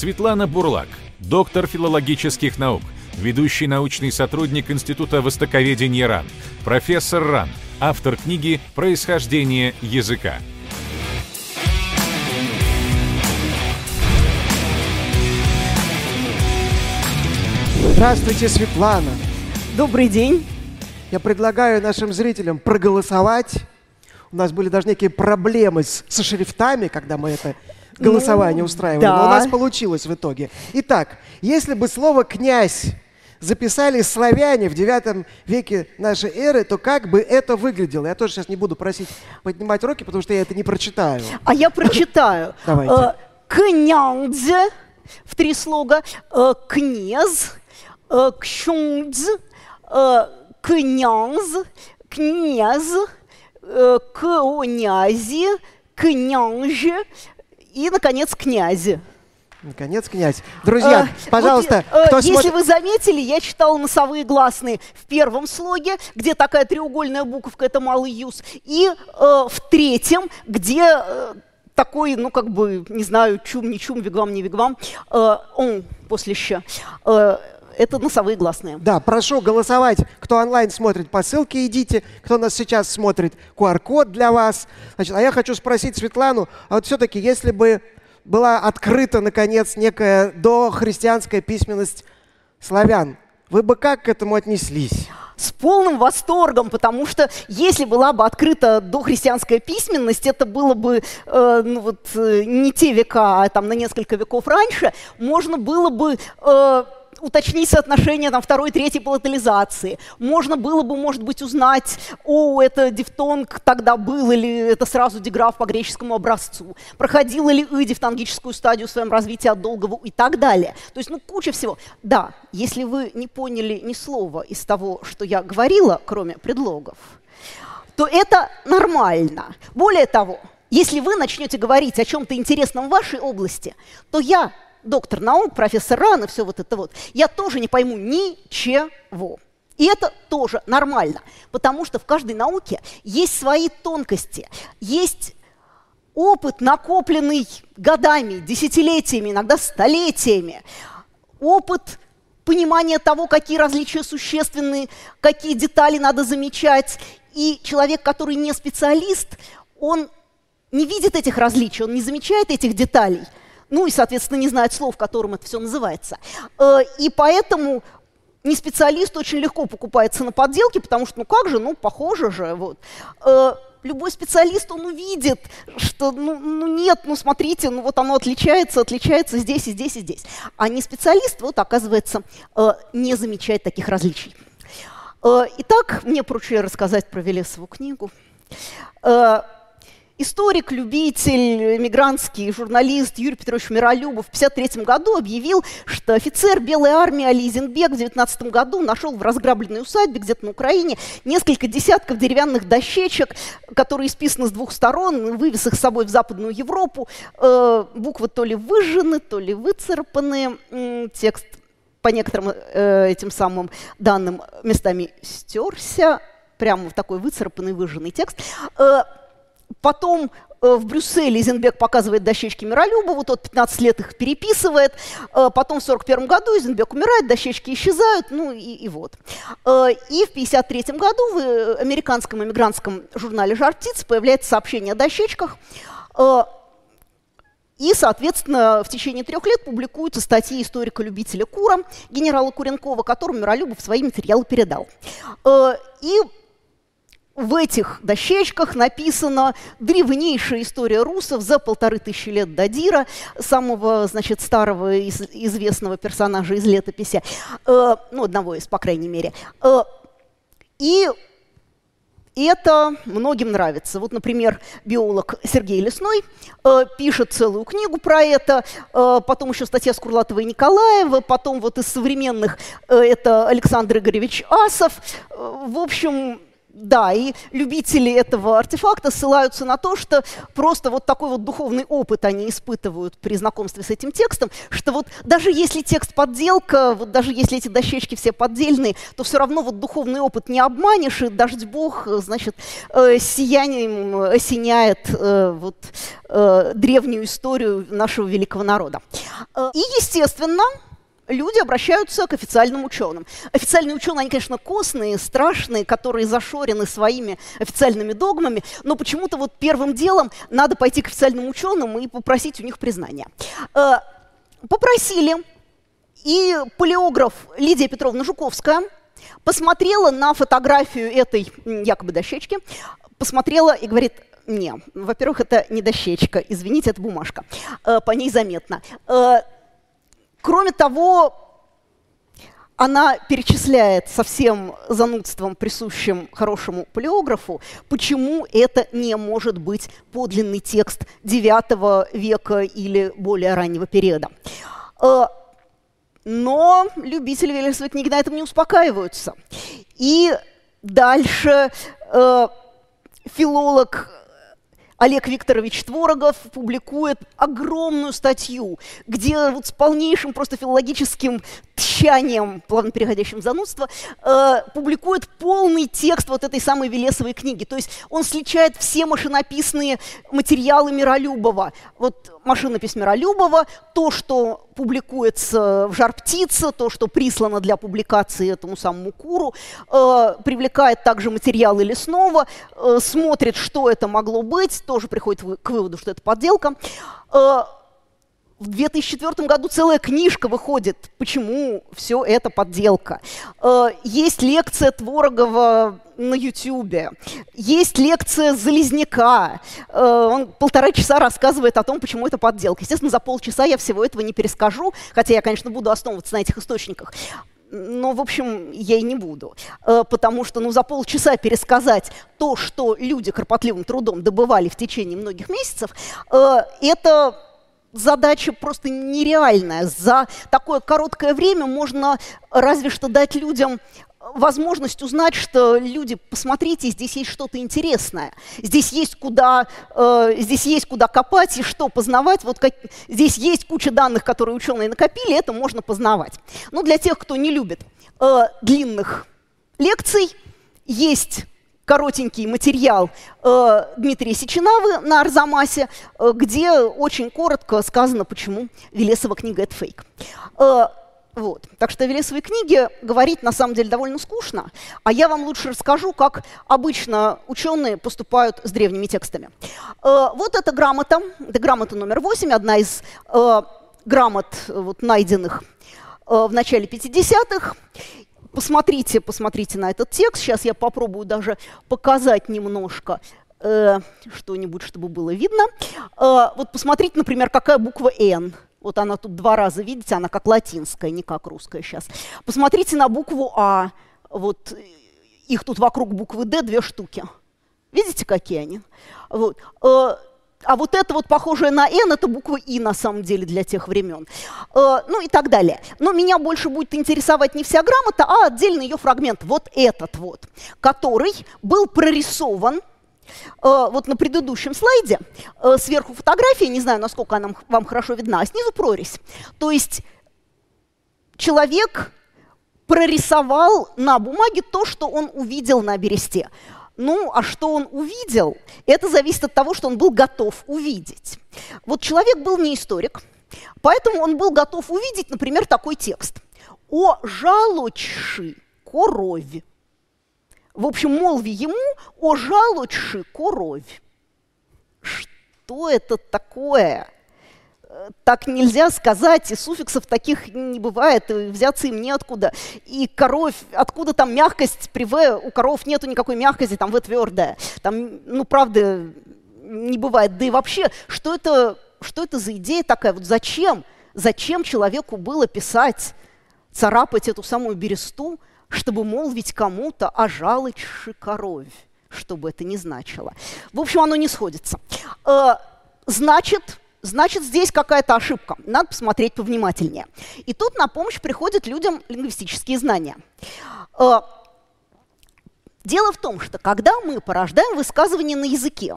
Светлана Бурлак, доктор филологических наук, ведущий научный сотрудник Института востоковедения РАН, профессор РАН, автор книги «Происхождение языка». Здравствуйте, Светлана. Добрый день. Я предлагаю нашим зрителям проголосовать. У нас были даже некие проблемы с, со шрифтами, когда мы это голосование Ну, устраивали, да. но у нас получилось в итоге. Итак, если бы слово «князь» записали славяне в IX веке нашей эры, то как бы это выглядело? Я тоже сейчас не буду просить поднимать руки, потому что я это не прочитаю. А я прочитаю. Давайте. Э, Князь в три слога, э, князь, э, кщундз, князь, князь, князи, княже и, наконец, князи. Наконец, князь. Друзья, Э, пожалуйста, вот, э, кто если смотрит... вы заметили, я читала носовые гласные в первом слоге, где такая треугольная буковка, это малый юз, и э, в третьем, где э, такой, ну как бы, не знаю, чум, не чум, вигвам, не вигвам, э, он после ща. Э, это носовые гласные. Да, прошу голосовать. Кто онлайн смотрит, по ссылке идите. Кто нас сейчас смотрит, QR-код для вас. Значит, а я хочу спросить Светлану, а вот все-таки, если бы была открыта, наконец, некая дохристианская письменность славян, вы бы как к этому отнеслись? С полным восторгом, потому что если была бы открыта дохристианская письменность, это было бы э, ну вот, э, не те века, а там на несколько веков раньше, можно было бы э, уточнить соотношение там, второй, третьей палатализации. Можно было бы, может быть, узнать, о, это дифтонг тогда был, или это сразу диграф по греческому образцу. Проходила ли и дифтонгическую стадию в своем развитии от долгого и так далее. То есть, ну, куча всего. Да, если вы не поняли ни слова из того, что я говорила, кроме предлогов, то это нормально. Более того, если вы начнете говорить о чем-то интересном в вашей области, то я, доктор наук, профессор РАН все вот это вот, я тоже не пойму ничего. И это тоже нормально, потому что в каждой науке есть свои тонкости, есть опыт, накопленный годами, десятилетиями, иногда столетиями, опыт понимания того, какие различия существенны, какие детали надо замечать. И человек, который не специалист, он не видит этих различий, он не замечает этих деталей, ну и, соответственно, не знает слов, которым это все называется. Э, И поэтому не специалист очень легко покупается на подделки, потому что, ну как же, ну похоже же. Вот. Э, Любой специалист, он увидит, что, ну, ну нет, ну смотрите, ну вот оно отличается, отличается здесь и здесь и здесь. А не специалист, вот оказывается, э, не замечает таких различий. Итак, мне поручили рассказать про Велесову книгу. Э, Историк, любитель, эмигрантский журналист Юрий Петрович Миролюбов в 1953 году объявил, что офицер Белой армии Ализенбек в 19 году нашел в разграбленной усадьбе где-то на Украине несколько десятков деревянных дощечек, которые исписаны с двух сторон, вывез их с собой в Западную Европу. Э, буквы то ли выжжены, то ли выцарапаны. Текст по некоторым э, этим самым данным местами стерся. Прямо в такой выцарапанный, выжженный текст. Потом э, в Брюсселе Изенбек показывает дощечки Миролюбову, тот 15 лет их переписывает. Э, Потом в 1941 году Изенбек умирает, дощечки исчезают, ну и, и вот. Э, И в 1953 году в американском эмигрантском журнале «Жар птиц» появляется сообщение о дощечках. И, соответственно, в течение трех лет публикуются статьи историка-любителя Кура, генерала Куренкова, которому Миролюбов свои материалы передал. И в этих дощечках написана древнейшая история русов за полторы тысячи лет до Дира, самого, значит, старого из- известного персонажа из летописи, э, ну, одного из, по крайней мере. Э, и это многим нравится. Вот, например, биолог Сергей Лесной э, пишет целую книгу про это, э, потом еще статья Скурлатова и Николаева, потом вот из современных э, это Александр Игоревич Асов. Э, в общем, да, и любители этого артефакта ссылаются на то, что просто вот такой вот духовный опыт они испытывают при знакомстве с этим текстом, что вот даже если текст подделка, вот даже если эти дощечки все поддельные, то все равно вот духовный опыт не обманешь, и дождь Бог, э, значит, э, сиянием осеняет э, вот, э, древнюю историю нашего великого народа. Э, и, естественно, люди обращаются к официальным ученым. Официальные ученые, они, конечно, костные, страшные, которые зашорены своими официальными догмами, но почему-то вот первым делом надо пойти к официальным ученым и попросить у них признания. Э, попросили, и палеограф Лидия Петровна Жуковская посмотрела на фотографию этой якобы дощечки, посмотрела и говорит, не, во-первых, это не дощечка, извините, это бумажка, э, по ней заметно. Кроме того, она перечисляет со всем занудством, присущим хорошему палеографу, почему это не может быть подлинный текст IX века или более раннего периода. Э, но любители Велесовой книги на этом не успокаиваются. И дальше э, филолог Олег Викторович Творогов публикует огромную статью, где вот с полнейшим просто филологическим тщанием, плавно переходящим в занудство, э, публикует полный текст вот этой самой Велесовой книги. То есть он сличает все машинописные материалы Миролюбова. Вот машинопись Миролюбова, то, что публикуется в «Жар птица», то, что прислано для публикации этому самому Куру, э, привлекает также материалы Лесного, э, смотрит, что это могло быть, тоже приходит к выводу, что это подделка. Э, в 2004 году целая книжка выходит, почему все это подделка. Э, есть лекция Творогова на Ютьюбе, есть лекция Залезняка. Э, он полтора часа рассказывает о том, почему это подделка. Естественно, за полчаса я всего этого не перескажу, хотя я, конечно, буду основываться на этих источниках. Но, в общем, я и не буду, э, потому что ну, за полчаса пересказать то, что люди кропотливым трудом добывали в течение многих месяцев, это задача просто нереальная. За такое короткое время можно разве что дать людям возможность узнать, что люди, посмотрите, здесь есть что-то интересное, здесь есть куда, э, здесь есть куда копать и что познавать. Вот как, здесь есть куча данных, которые ученые накопили, это можно познавать. Но для тех, кто не любит э, длинных лекций, есть коротенький материал э, Дмитрия Сеченавы на Арзамасе, э, где очень коротко сказано, почему Велесова книга – это фейк. Э, вот. Так что о Велесовой книге говорить на самом деле довольно скучно, а я вам лучше расскажу, как обычно ученые поступают с древними текстами. Э, вот эта грамота, это грамота номер 8, одна из э, грамот, вот, найденных э, в начале 50-х. Посмотрите, посмотрите на этот текст. Сейчас я попробую даже показать немножко э, что-нибудь, чтобы было видно. Э, вот посмотрите, например, какая буква «Н». Вот она тут два раза, видите, она как латинская, не как русская сейчас. Посмотрите на букву «А». Вот их тут вокруг буквы «Д» две штуки. Видите, какие они? Вот. А вот это вот похожее на «Н» — это буква «И» на самом деле для тех времен. Э, ну и так далее. Но меня больше будет интересовать не вся грамота, а отдельный ее фрагмент, вот этот вот, который был прорисован э, вот на предыдущем слайде. Э, сверху фотография, не знаю, насколько она вам хорошо видна, а снизу прорезь. То есть человек прорисовал на бумаге то, что он увидел на бересте. Ну, а что он увидел, это зависит от того, что он был готов увидеть. Вот человек был не историк, поэтому он был готов увидеть, например, такой текст. «О жалочши коровь». В общем, молви ему «О жалочши коровь». Что это такое? Так нельзя сказать, и суффиксов таких не бывает, и взяться им неоткуда. И коровь, откуда там мягкость при «в», у коров нету никакой мягкости, там «в» твердая. Там, ну, правда, не бывает. Да и вообще, что это, что это за идея такая? Вот зачем? Зачем человеку было писать, царапать эту самую бересту, чтобы молвить кому-то о жалочи коровь? Что бы это ни значило. В общем, оно не сходится. Э, значит, значит, здесь какая-то ошибка. Надо посмотреть повнимательнее. И тут на помощь приходят людям лингвистические знания. Э, дело в том, что когда мы порождаем высказывания на языке,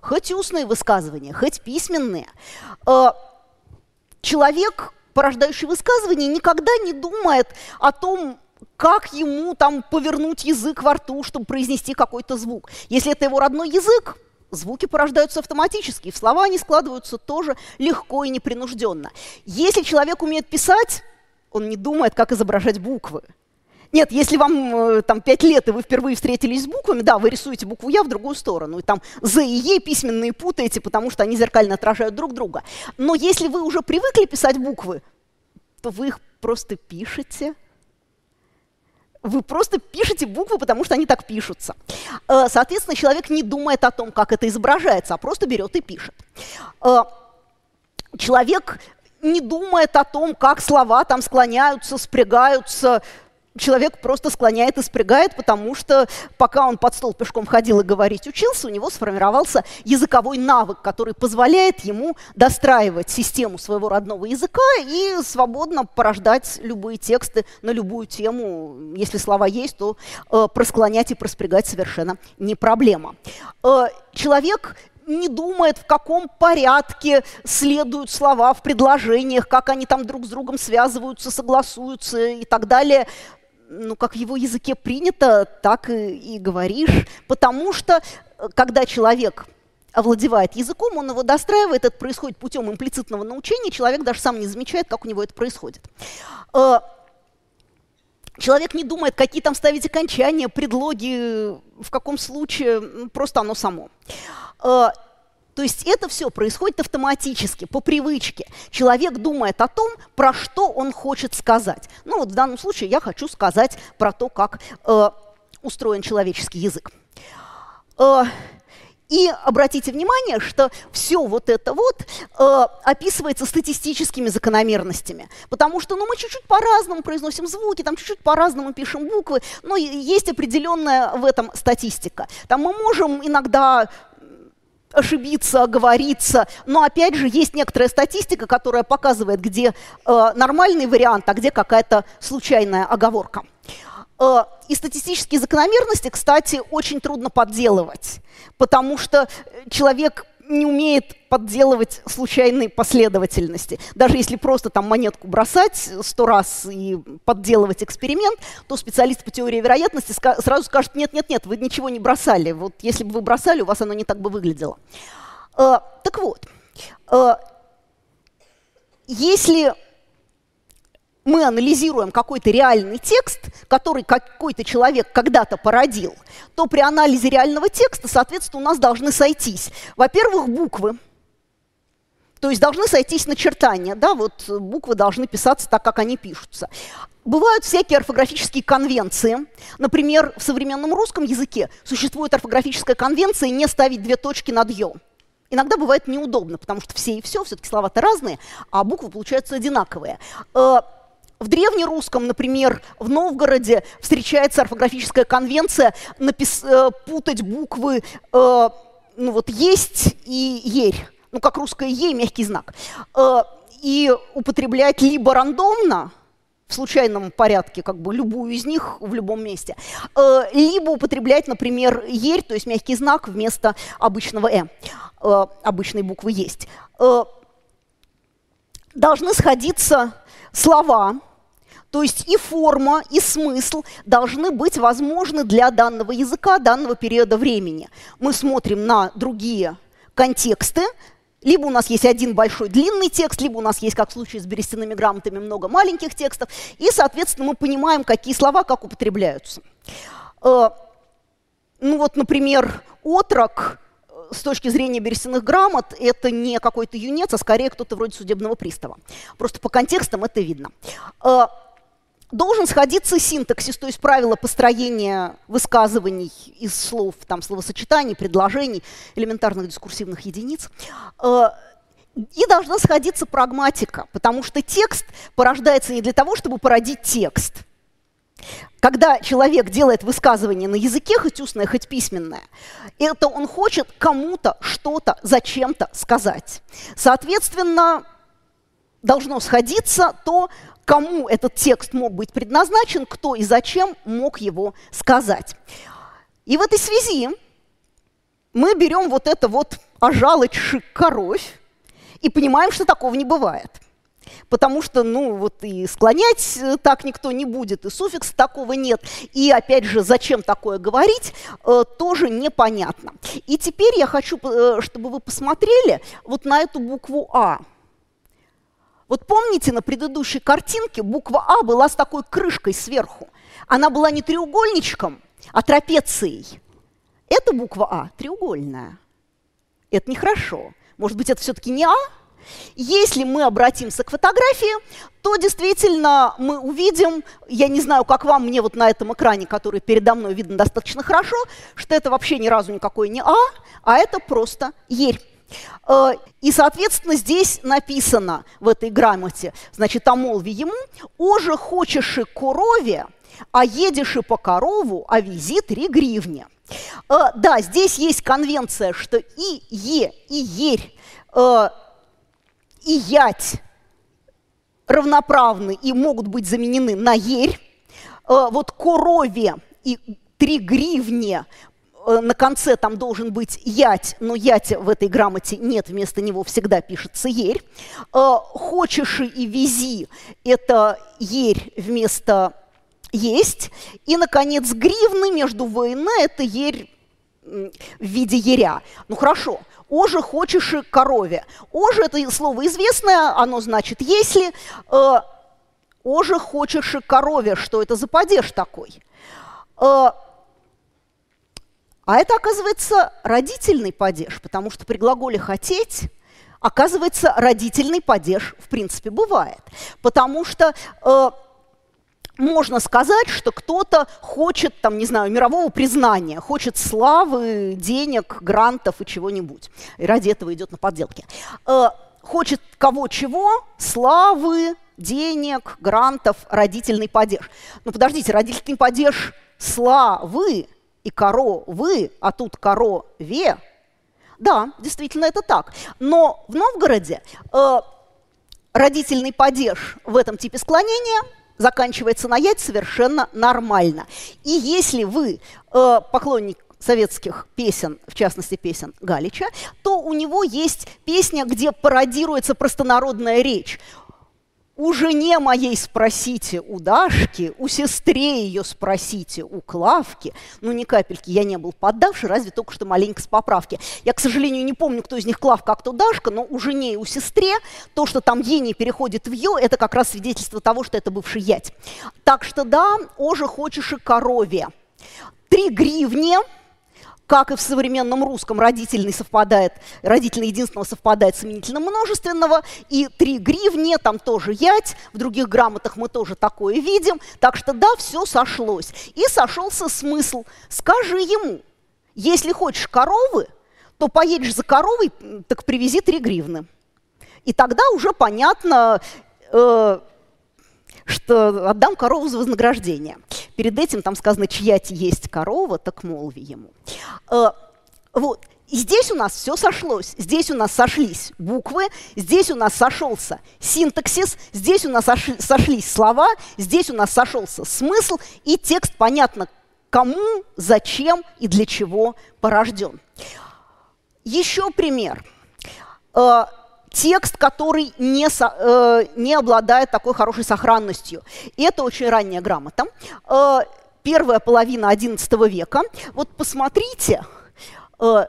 хоть устные высказывания, хоть письменные, э, человек, порождающий высказывание, никогда не думает о том, как ему там повернуть язык во рту, чтобы произнести какой-то звук. Если это его родной язык, звуки порождаются автоматически, в слова они складываются тоже легко и непринужденно. Если человек умеет писать, он не думает, как изображать буквы. Нет, если вам э, там пять лет, и вы впервые встретились с буквами, да, вы рисуете букву «Я» в другую сторону, и там «З» и «Е» письменные путаете, потому что они зеркально отражают друг друга. Но если вы уже привыкли писать буквы, то вы их просто пишете. Вы просто пишете буквы, потому что они так пишутся. Э, соответственно, человек не думает о том, как это изображается, а просто берет и пишет. Э, человек не думает о том, как слова там склоняются, спрягаются, человек просто склоняет и спрягает, потому что пока он под стол пешком ходил и говорить учился, у него сформировался языковой навык, который позволяет ему достраивать систему своего родного языка и свободно порождать любые тексты на любую тему. Если слова есть, то э, просклонять и проспрягать совершенно не проблема. Э, человек не думает, в каком порядке следуют слова в предложениях, как они там друг с другом связываются, согласуются и так далее ну, как в его языке принято, так и, и говоришь, потому что э, когда человек овладевает языком, он его достраивает, это происходит путем имплицитного научения, человек даже сам не замечает, как у него это происходит. Э, человек не думает, какие там ставить окончания, предлоги, в каком случае, просто оно само. То есть это все происходит автоматически, по привычке. Человек думает о том, про что он хочет сказать. Ну вот в данном случае я хочу сказать про то, как э, устроен человеческий язык. Э, и обратите внимание, что все вот это вот э, описывается статистическими закономерностями. Потому что ну, мы чуть-чуть по-разному произносим звуки, там чуть-чуть по-разному пишем буквы, но есть определенная в этом статистика. Там мы можем иногда ошибиться, оговориться. Но опять же есть некоторая статистика, которая показывает, где э, нормальный вариант, а где какая-то случайная оговорка. Э, и статистические закономерности, кстати, очень трудно подделывать, потому что человек не умеет подделывать случайные последовательности. Даже если просто там монетку бросать сто раз и подделывать эксперимент, то специалист по теории вероятности сразу скажет, нет-нет-нет, вы ничего не бросали. Вот если бы вы бросали, у вас оно не так бы выглядело. Э, так вот, э, если мы анализируем какой-то реальный текст, который какой-то человек когда-то породил, то при анализе реального текста, соответственно, у нас должны сойтись, во-первых, буквы, то есть должны сойтись начертания, да, вот буквы должны писаться так, как они пишутся. Бывают всякие орфографические конвенции. Например, в современном русском языке существует орфографическая конвенция не ставить две точки над «ё». Иногда бывает неудобно, потому что все и все, все-таки слова-то разные, а буквы получаются одинаковые. В древнерусском, например, в Новгороде встречается орфографическая конвенция напис, э, путать буквы э, ну вот есть и ерь, ну как русское е мягкий знак, э, и употреблять либо рандомно, в случайном порядке, как бы любую из них в любом месте, э, либо употреблять, например, ерь, то есть мягкий знак вместо обычного э, э обычной буквы есть. Должны сходиться слова, то есть и форма, и смысл должны быть возможны для данного языка, данного периода времени. Мы смотрим на другие контексты, либо у нас есть один большой длинный текст, либо у нас есть, как в случае с берестяными грамотами, много маленьких текстов, и, соответственно, мы понимаем, какие слова как употребляются. Э, ну вот, например, отрок с точки зрения берестяных грамот это не какой-то юнец, а скорее кто-то вроде судебного пристава. Просто по контекстам это видно. Э, должен сходиться синтаксис, то есть правила построения высказываний из слов, там, словосочетаний, предложений, элементарных дискурсивных единиц. Э, и должна сходиться прагматика, потому что текст порождается не для того, чтобы породить текст – когда человек делает высказывание на языке, хоть устное, хоть письменное, это он хочет кому-то что-то зачем-то сказать. Соответственно, должно сходиться то, кому этот текст мог быть предназначен, кто и зачем мог его сказать. И в этой связи мы берем вот это вот ожалочь коровь и понимаем, что такого не бывает. Потому что, ну, вот и склонять э, так никто не будет, и суффикс такого нет. И, опять же, зачем такое говорить, э, тоже непонятно. И теперь я хочу, э, чтобы вы посмотрели вот на эту букву «А». Вот помните, на предыдущей картинке буква «А» была с такой крышкой сверху. Она была не треугольничком, а трапецией. Эта буква «А» треугольная. Это нехорошо. Может быть, это все-таки не «А»? Если мы обратимся к фотографии, то действительно мы увидим, я не знаю, как вам, мне вот на этом экране, который передо мной видно достаточно хорошо, что это вообще ни разу никакой не А, а это просто ерь. Э, и, соответственно, здесь написано в этой грамоте, значит, омолви ему, «Оже хочешь и корове, а едешь и по корову, а визит три гривни». Э, да, здесь есть конвенция, что и «е», и «ерь» э, и ять равноправны и могут быть заменены на ерь. Э, вот корове и три гривни э, на конце там должен быть ять, но ять в этой грамоте нет, вместо него всегда пишется ерь. Э, хочешь и вези – это ерь вместо есть. И, наконец, гривны между В и Н – это ерь в виде еря. Ну хорошо, Оже хочешь и корове. Оже это слово известное, оно значит если. Э, оже хочешь и корове, что это за падеж такой? Э, а это, оказывается, родительный падеж, потому что при глаголе «хотеть» оказывается, родительный падеж в принципе бывает. Потому что э, можно сказать, что кто-то хочет, там, не знаю, мирового признания, хочет славы, денег, грантов и чего-нибудь. И ради этого идет на подделки. Э, хочет кого чего? Славы, денег, грантов, родительный падеж. Ну, подождите, родительный падеж славы и коровы, а тут корове. Да, действительно, это так. Но в Новгороде э, родительный падеж в этом типе склонения – заканчивается на ять совершенно нормально. И если вы э, поклонник советских песен, в частности песен Галича, то у него есть песня, где пародируется простонародная речь. У жене моей спросите у Дашки, у сестре ее спросите у Клавки. Ну, ни капельки я не был поддавший, разве только что маленько с поправки. Я, к сожалению, не помню, кто из них Клавка, а кто Дашка, но у жене и у сестре то, что там ени переходит в ё, это как раз свидетельство того, что это бывший ять. Так что да, оже хочешь и корове. Три гривни – как и в современном русском родительный совпадает, родительный единственного совпадает с именительным множественного, и три гривни, там тоже ять, в других грамотах мы тоже такое видим, так что да, все сошлось. И сошелся смысл. Скажи ему, если хочешь коровы, то поедешь за коровой, так привези три гривны. И тогда уже понятно, э, что отдам корову за вознаграждение. Перед этим там сказано, чья есть корова, так молви ему. Э, вот. И здесь у нас все сошлось. Здесь у нас сошлись буквы, здесь у нас сошелся синтаксис, здесь у нас сошлись слова, здесь у нас сошелся смысл, и текст понятно, кому, зачем и для чего порожден. Еще пример. Текст, который не, э, не обладает такой хорошей сохранностью. Это очень ранняя грамота. Э, первая половина XI века. Вот посмотрите, э,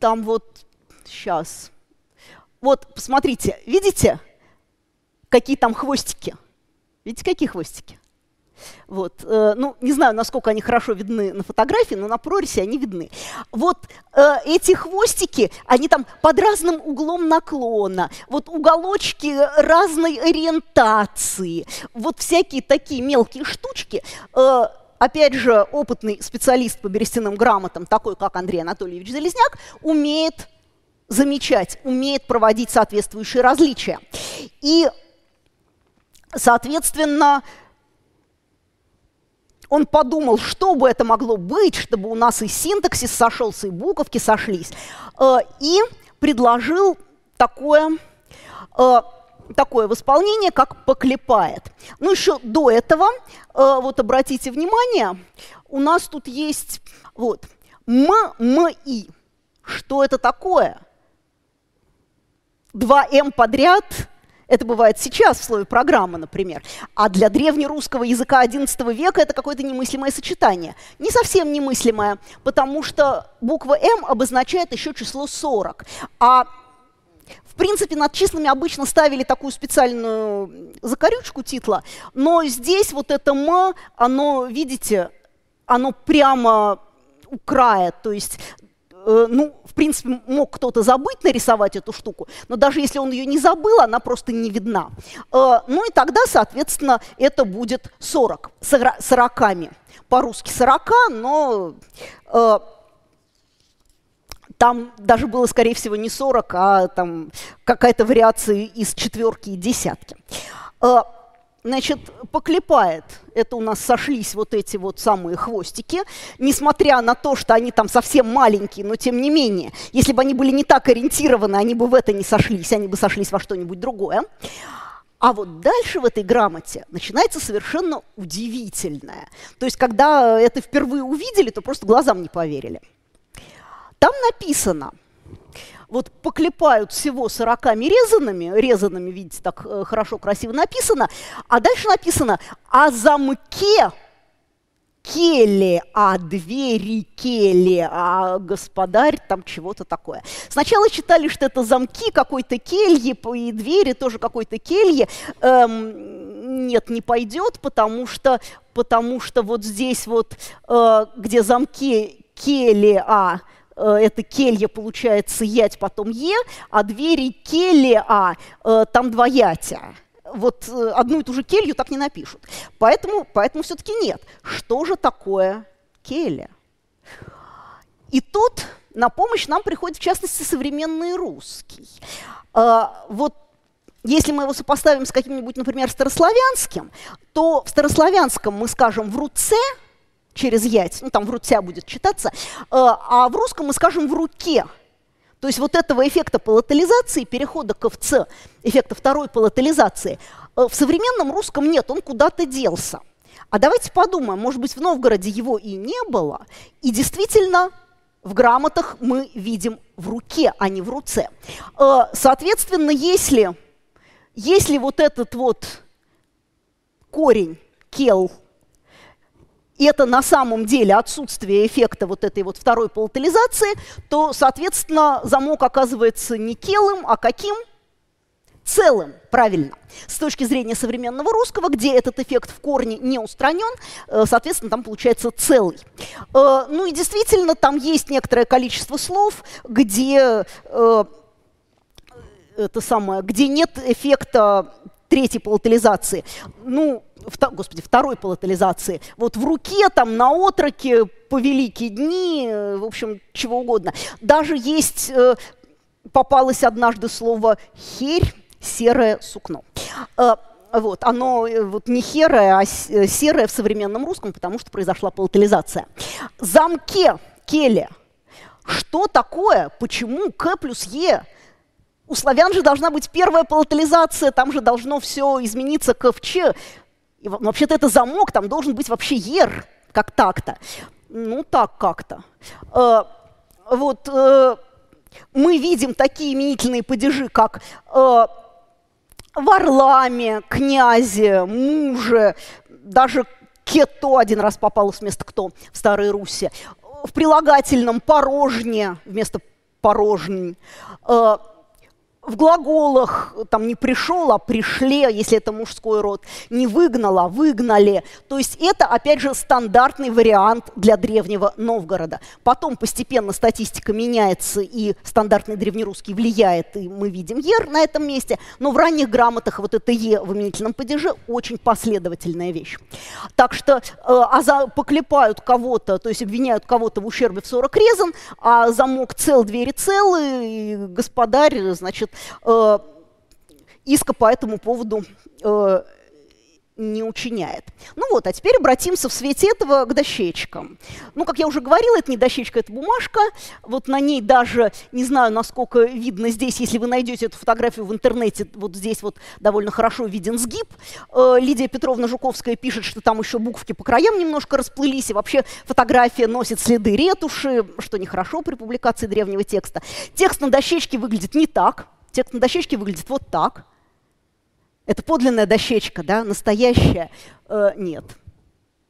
там вот сейчас. Вот, посмотрите, видите, какие там хвостики? Видите, какие хвостики? Вот, э, ну, не знаю, насколько они хорошо видны на фотографии, но на прорези они видны. Вот э, эти хвостики, они там под разным углом наклона, вот уголочки разной ориентации, вот всякие такие мелкие штучки. Э, опять же, опытный специалист по берестяным грамотам, такой как Андрей Анатольевич Залезняк, умеет замечать, умеет проводить соответствующие различия. И, соответственно, он подумал, что бы это могло быть, чтобы у нас и синтаксис сошелся, и буковки сошлись, э, и предложил такое, э, такое восполнение, как поклепает. Ну, еще до этого, э, вот обратите внимание, у нас тут есть вот м, м, и. Что это такое? 2М подряд это бывает сейчас в слове программа, например. А для древнерусского языка XI века это какое-то немыслимое сочетание. Не совсем немыслимое, потому что буква М обозначает еще число 40. А в принципе, над числами обычно ставили такую специальную закорючку титла, но здесь вот это «м», оно, видите, оно прямо у края, то есть ну, в принципе, мог кто-то забыть нарисовать эту штуку, но даже если он ее не забыл, она просто не видна. Э, ну и тогда, соответственно, это будет 40, сороками. По-русски 40, но э, там даже было, скорее всего, не 40, а там какая-то вариация из четверки и десятки значит, поклепает. Это у нас сошлись вот эти вот самые хвостики. Несмотря на то, что они там совсем маленькие, но тем не менее, если бы они были не так ориентированы, они бы в это не сошлись, они бы сошлись во что-нибудь другое. А вот дальше в этой грамоте начинается совершенно удивительное. То есть, когда это впервые увидели, то просто глазам не поверили. Там написано – вот поклепают всего 40 резанными, резанными, видите, так э, хорошо, красиво написано, а дальше написано «о замке кели, а двери кели, а господарь там чего-то такое. Сначала читали, что это замки какой-то кельи, и двери тоже какой-то кельи. Эм, нет, не пойдет, потому что, потому что вот здесь вот, э, где замки кели, а Э, это келья, получается, ять, потом е, а двери келе, а э, там два ятя. Вот э, одну и ту же келью так не напишут. Поэтому, поэтому все-таки нет. Что же такое келья? И тут на помощь нам приходит, в частности, современный русский. Вот если мы его сопоставим с каким-нибудь, например, старославянским, то в старославянском мы скажем в руце – через ять, ну там в рутся будет читаться, э, а в русском мы скажем в руке. То есть вот этого эффекта палатализации, перехода к ВЦ, эффекта второй палатализации, э, в современном русском нет, он куда-то делся. А давайте подумаем, может быть, в Новгороде его и не было, и действительно в грамотах мы видим в руке, а не в руце. Э, соответственно, если, если вот этот вот корень кел это на самом деле отсутствие эффекта вот этой вот второй полутализации, то, соответственно, замок оказывается не келым, а каким? Целым, правильно. С точки зрения современного русского, где этот эффект в корне не устранен, э, соответственно, там получается целый. Э, ну и действительно, там есть некоторое количество слов, где э, это самое, где нет эффекта третьей полутализации. Ну, господи, второй полотализации. Вот в руке, там, на отроке, по великие дни, в общем, чего угодно. Даже есть, э, попалось однажды слово «херь», серое сукно. Э, вот, оно э, вот не херое, а серое в современном русском, потому что произошла полотализация. Замке, келе. Что такое? Почему К плюс Е? У славян же должна быть первая полотализация, там же должно все измениться к в Ч. И, вообще-то это замок, там должен быть вообще ер, как так-то. Ну, так как-то. Э, вот э, мы видим такие именительные падежи, как э, Варламе, князе, муже, даже кето один раз попалось вместо кто в Старой Руси, в прилагательном порожне вместо порожней, э, в глаголах там не пришел, а пришли, если это мужской род, не выгнала, выгнали. То есть это, опять же, стандартный вариант для древнего Новгорода. Потом постепенно статистика меняется, и стандартный древнерусский влияет, и мы видим «ер» на этом месте, но в ранних грамотах вот это «е» в именительном падеже очень последовательная вещь. Так что э, а за, поклепают кого-то, то есть обвиняют кого-то в ущербе в 40 резан, а замок цел, двери целы, и господарь, значит, Э, иска по этому поводу э, не учиняет. Ну вот, а теперь обратимся в свете этого к дощечкам. Ну, как я уже говорила, это не дощечка, это бумажка. Вот на ней даже, не знаю, насколько видно здесь, если вы найдете эту фотографию в интернете, вот здесь вот довольно хорошо виден сгиб. Э, Лидия Петровна Жуковская пишет, что там еще буквки по краям немножко расплылись, и вообще фотография носит следы ретуши, что нехорошо при публикации древнего текста. Текст на дощечке выглядит не так, Текст на дощечке выглядит вот так. Это подлинная дощечка, да, настоящая? Э, нет.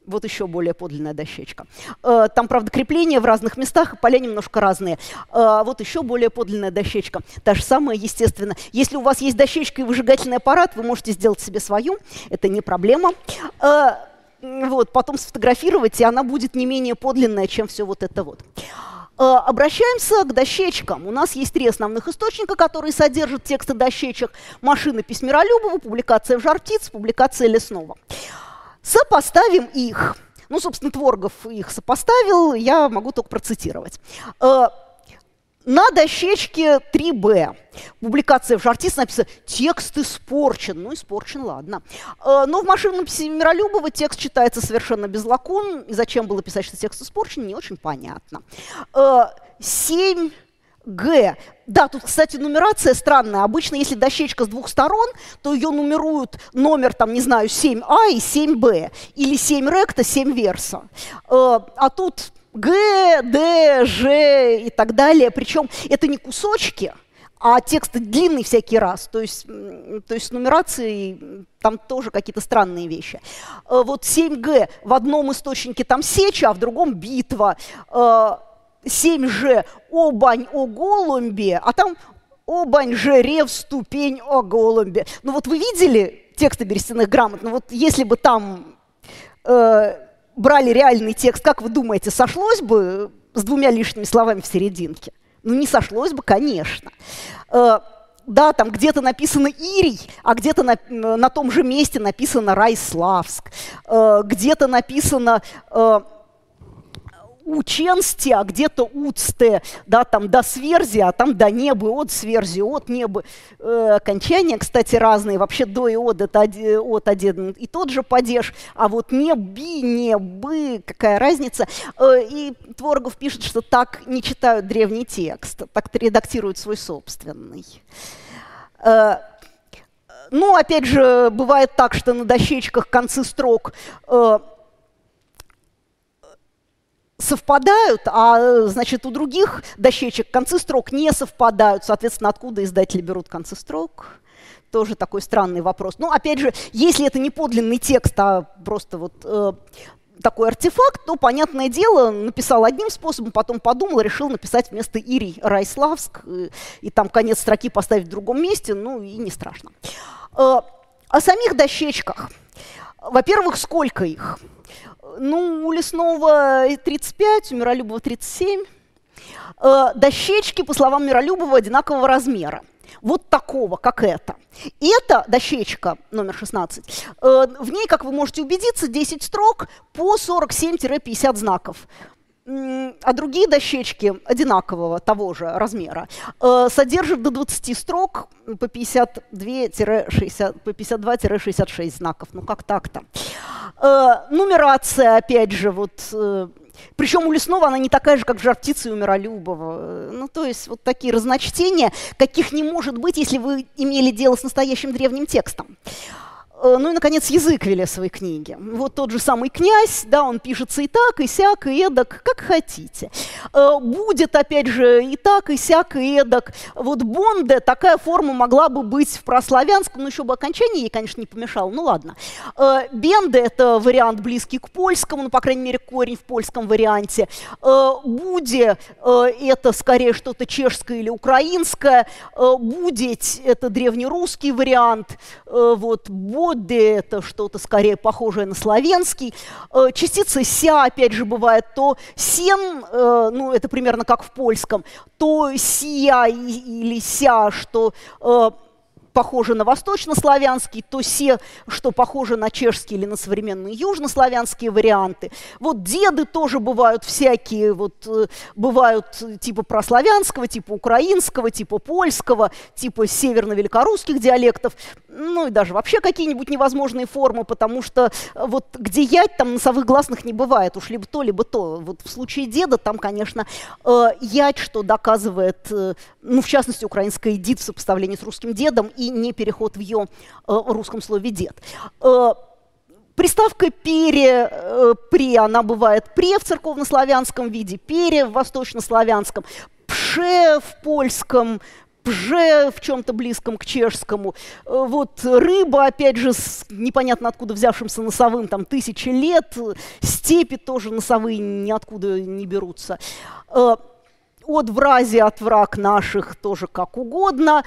Вот еще более подлинная дощечка. Э, там, правда, крепления в разных местах, поля немножко разные. Э, вот еще более подлинная дощечка. Та же самая, естественно. Если у вас есть дощечка и выжигательный аппарат, вы можете сделать себе свою. Это не проблема. Э, вот, потом сфотографировать, и она будет не менее подлинная, чем все вот это вот. Обращаемся к дощечкам. У нас есть три основных источника, которые содержат тексты дощечек. Машинопись Миролюбова, публикация в «Жар-птиц», публикация Лесного. Сопоставим их. Ну, собственно, Творгов их сопоставил, я могу только процитировать. На дощечке 3Б. Публикация в Жартис написано «Текст испорчен». Ну, испорчен, ладно. Э, но в машинном Миролюбова текст читается совершенно без лакун. И зачем было писать, что текст испорчен, не очень понятно. 7 э, Г. Да, тут, кстати, нумерация странная. Обычно, если дощечка с двух сторон, то ее нумеруют номер, там, не знаю, 7А и 7Б. Или 7 ректа, 7 верса. Э, а тут Г, Д, Ж и так далее. Причем это не кусочки, а текст длинный всякий раз. То есть, то есть с нумерацией там тоже какие-то странные вещи. Э, вот 7Г в одном источнике там сеча, а в другом битва. Э, 7Ж обань о голубе, а там обань же рев ступень о голубе. Ну вот вы видели тексты берестяных грамот? Ну вот если бы там э, брали реальный текст, как вы думаете, сошлось бы с двумя лишними словами в серединке? Ну не сошлось бы, конечно. Э, да, там где-то написано Ирий, а где-то на, на том же месте написано Райславск, э, где-то написано... Ученсти, а где-то уцте, да, там до сверзи, а там до неба, от сверзи, от неба. Э, окончания, кстати, разные, вообще до и от, это от один и тот же падеж, а вот не би, не бы, какая разница. Э, и Творогов пишет, что так не читают древний текст, так редактируют свой собственный. Э, ну, опять же, бывает так, что на дощечках концы строк э, совпадают, а значит у других дощечек концы строк не совпадают. Соответственно, откуда издатели берут концы строк? Тоже такой странный вопрос. Ну, опять же, если это не подлинный текст, а просто вот э, такой артефакт, то, понятное дело, написал одним способом, потом подумал, решил написать вместо Ирий Райславск, и, э, и там конец строки поставить в другом месте, ну и не страшно. Э, о самих дощечках. Во-первых, сколько их? Ну, у Лесного 35, у Миролюбова 37. Э, дощечки, по словам Миролюбова, одинакового размера. Вот такого, как это. И эта дощечка номер 16, э, в ней, как вы можете убедиться, 10 строк по 47-50 знаков а другие дощечки одинакового того же размера э, содержат до 20 строк по 52-66 по 52 знаков. Ну как так-то? Э, нумерация, опять же, вот э, причем у Лесного она не такая же, как в «Жар-птице» и у Миролюбова. Ну, то есть вот такие разночтения, каких не может быть, если вы имели дело с настоящим древним текстом. Э, ну и, наконец, язык Велесовой книги. Вот тот же самый князь, да, он пишется и так, и сяк, и эдак, как хотите. Э, будет, опять же, и так, и сяк, и эдак. Вот Бонде, такая форма могла бы быть в прославянском, но еще бы окончание ей, конечно, не помешало, ну ладно. Э, Бенде – это вариант близкий к польскому, ну, по крайней мере, корень в польском варианте. Буде – это скорее что-то чешское или украинское. Будеть – это древнерусский вариант. Вот, Боди – это что-то скорее похожее на славянский. Э, частица ся, опять же, бывает то сен, э, ну, это примерно как в польском, то сия или ся, что э, похоже на восточнославянский, то се, что похоже на чешский или на современные южнославянские варианты. Вот деды тоже бывают всякие, вот э, бывают типа прославянского, типа украинского, типа польского, типа северно-великорусских диалектов, ну и даже вообще какие-нибудь невозможные формы, потому что э, вот где ять, там носовых гласных не бывает, уж либо то, либо то. Вот в случае деда там, конечно, э, ять, что доказывает, ну, в частности, украинская дид в сопоставлении с русским дедом, и не переход в ее э, русском слове «дед». Э, приставка «пере», э, «пре», она бывает «пре» в церковнославянском виде, «пере» в восточнославянском, «пше» в польском, пже в чем-то близком к чешскому. Вот рыба, опять же, с непонятно откуда взявшимся носовым, там тысячи лет. Степи тоже носовые ниоткуда не берутся. От врази, от враг наших тоже как угодно.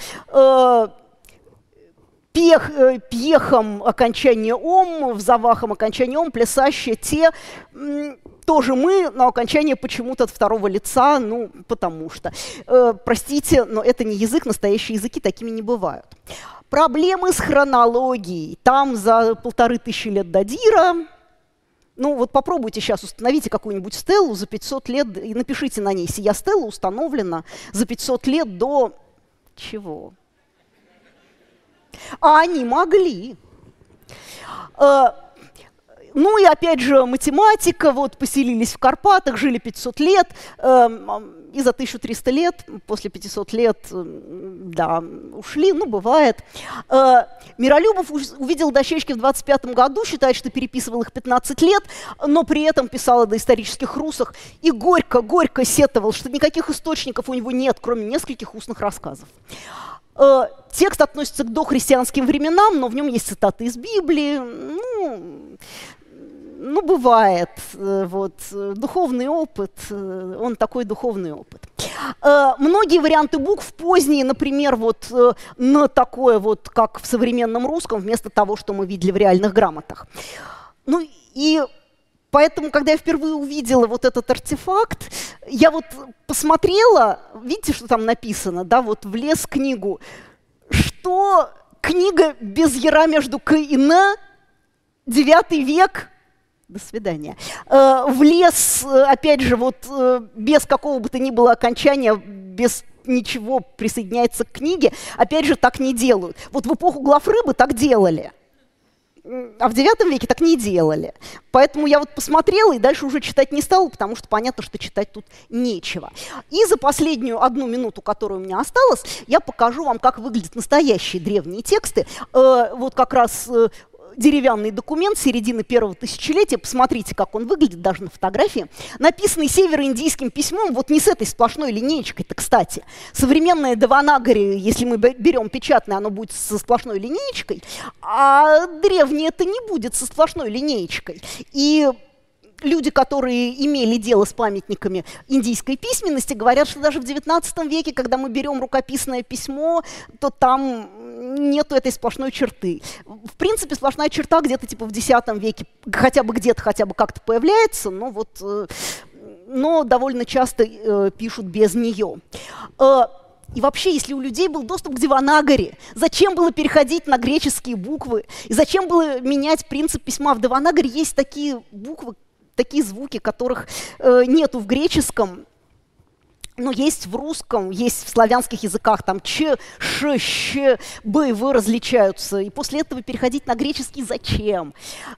Э, пех, пьехом окончание ом, в завахом окончание ом, плясащие те тоже мы, но окончание почему-то от второго лица, ну, потому что. Э, простите, но это не язык, настоящие языки такими не бывают. Проблемы с хронологией. Там за полторы тысячи лет до Дира, ну вот попробуйте сейчас, установите какую-нибудь стелу за 500 лет и напишите на ней, сия стела установлена за 500 лет до чего? А они могли. Э, ну и опять же математика, вот поселились в Карпатах, жили 500 лет, э, и за 1300 лет, после 500 лет, да, ушли, ну бывает. Э, Миролюбов увидел дощечки в 25 году, считает, что переписывал их 15 лет, но при этом писал о доисторических русах и горько-горько сетовал, что никаких источников у него нет, кроме нескольких устных рассказов. Э, текст относится к дохристианским временам, но в нем есть цитаты из Библии. Ну, ну, бывает, э, вот, духовный опыт, э, он такой духовный опыт. Э, многие варианты букв поздние, например, вот на такое вот, как в современном русском, вместо того, что мы видели в реальных грамотах. Ну и Поэтому, когда я впервые увидела вот этот артефакт, я вот посмотрела, видите, что там написано, да, вот влез книгу, что книга без яра между К и Н, девятый век, до свидания. Э, в лес, э, опять же, вот э, без какого бы то ни было окончания, без ничего присоединяется к книге, опять же, так не делают. Вот в эпоху глав рыбы так делали. А в девятом веке так не делали. Поэтому я вот посмотрела и дальше уже читать не стала, потому что понятно, что читать тут нечего. И за последнюю одну минуту, которая у меня осталась, я покажу вам, как выглядят настоящие древние тексты. Вот как раз деревянный документ середины первого тысячелетия, посмотрите, как он выглядит даже на фотографии, написанный североиндийским письмом, вот не с этой сплошной линеечкой-то, кстати. Современное Деванагари, если мы берем печатное, оно будет со сплошной линеечкой, а древнее это не будет со сплошной линеечкой. И люди, которые имели дело с памятниками индийской письменности, говорят, что даже в XIX веке, когда мы берем рукописное письмо, то там нету этой сплошной черты. В принципе, сплошная черта где-то типа в X веке хотя бы где-то хотя бы как-то появляется, но вот э, но довольно часто э, пишут без нее. Э, и вообще, если у людей был доступ к Деванагаре, зачем было переходить на греческие буквы? И зачем было менять принцип письма? В Деванагаре есть такие буквы, такие звуки, которых э, нету в греческом, но есть в русском, есть в славянских языках, там ч, ш, щ, б и в различаются. И после этого переходить на греческий зачем?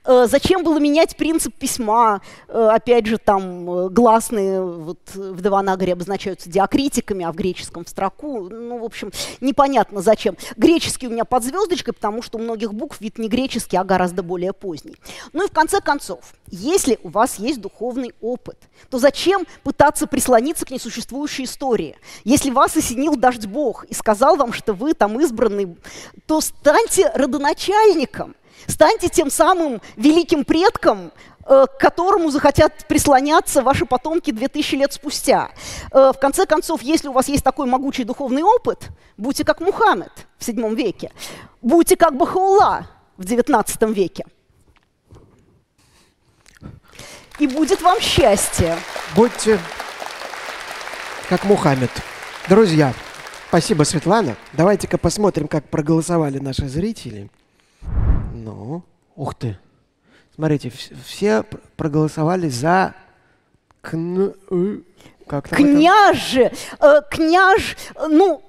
Э, зачем было менять принцип письма? Э, опять же, там э, гласные вот, в Деванагаре обозначаются диакритиками, а в греческом в строку. Ну, в общем, непонятно зачем. Греческий у меня под звездочкой, потому что у многих букв вид не греческий, а гораздо более поздний. Ну и в конце концов, если у вас есть духовный опыт, то зачем пытаться прислониться к несуществующей истории? Если вас осенил дождь Бог и сказал вам, что вы там избранный, то станьте родоначальником, станьте тем самым великим предком, э, к которому захотят прислоняться ваши потомки 2000 лет спустя. Э, в конце концов, если у вас есть такой могучий духовный опыт, будьте как Мухаммед в VII веке, будьте как Бахаула в XIX веке и будет вам счастье. Будьте как Мухаммед. Друзья, спасибо, Светлана. Давайте-ка посмотрим, как проголосовали наши зрители. Ну, ух ты. Смотрите, все проголосовали за кн... Э, как Княже! Э, княж, ну,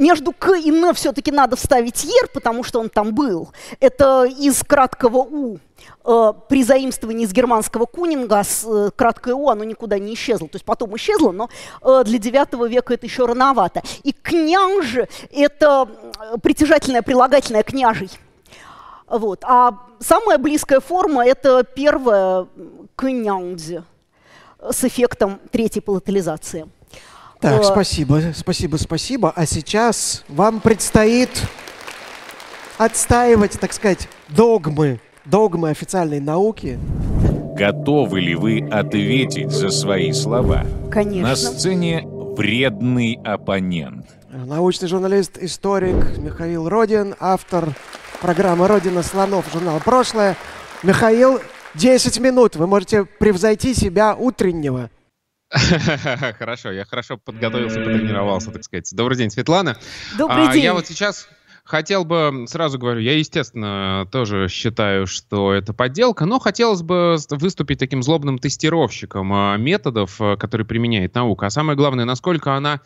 между К и Н все-таки надо вставить Ер, потому что он там был. Это из краткого У. Э, при заимствовании из германского кунинга с э, краткое У оно никуда не исчезло. То есть потом исчезло, но э, для IX века это еще рановато. И княж – это притяжательное прилагательное княжий. Вот. А самая близкая форма – это первая княнзи с эффектом третьей палатализации. Так, спасибо, спасибо, спасибо. А сейчас вам предстоит отстаивать, так сказать, догмы, догмы официальной науки. Готовы ли вы ответить за свои слова? Конечно. На сцене вредный оппонент. Научный журналист, историк Михаил Родин, автор программы «Родина слонов» журнала «Прошлое». Михаил, 10 минут. Вы можете превзойти себя утреннего. Хорошо, я хорошо подготовился, потренировался, так сказать. Добрый день, Светлана. Добрый А, день. Я вот сейчас хотел бы, сразу говорю, я, естественно, тоже считаю, что это подделка, но хотелось бы выступить таким злобным тестировщиком а, методов, а, которые применяет наука. А самое главное, насколько она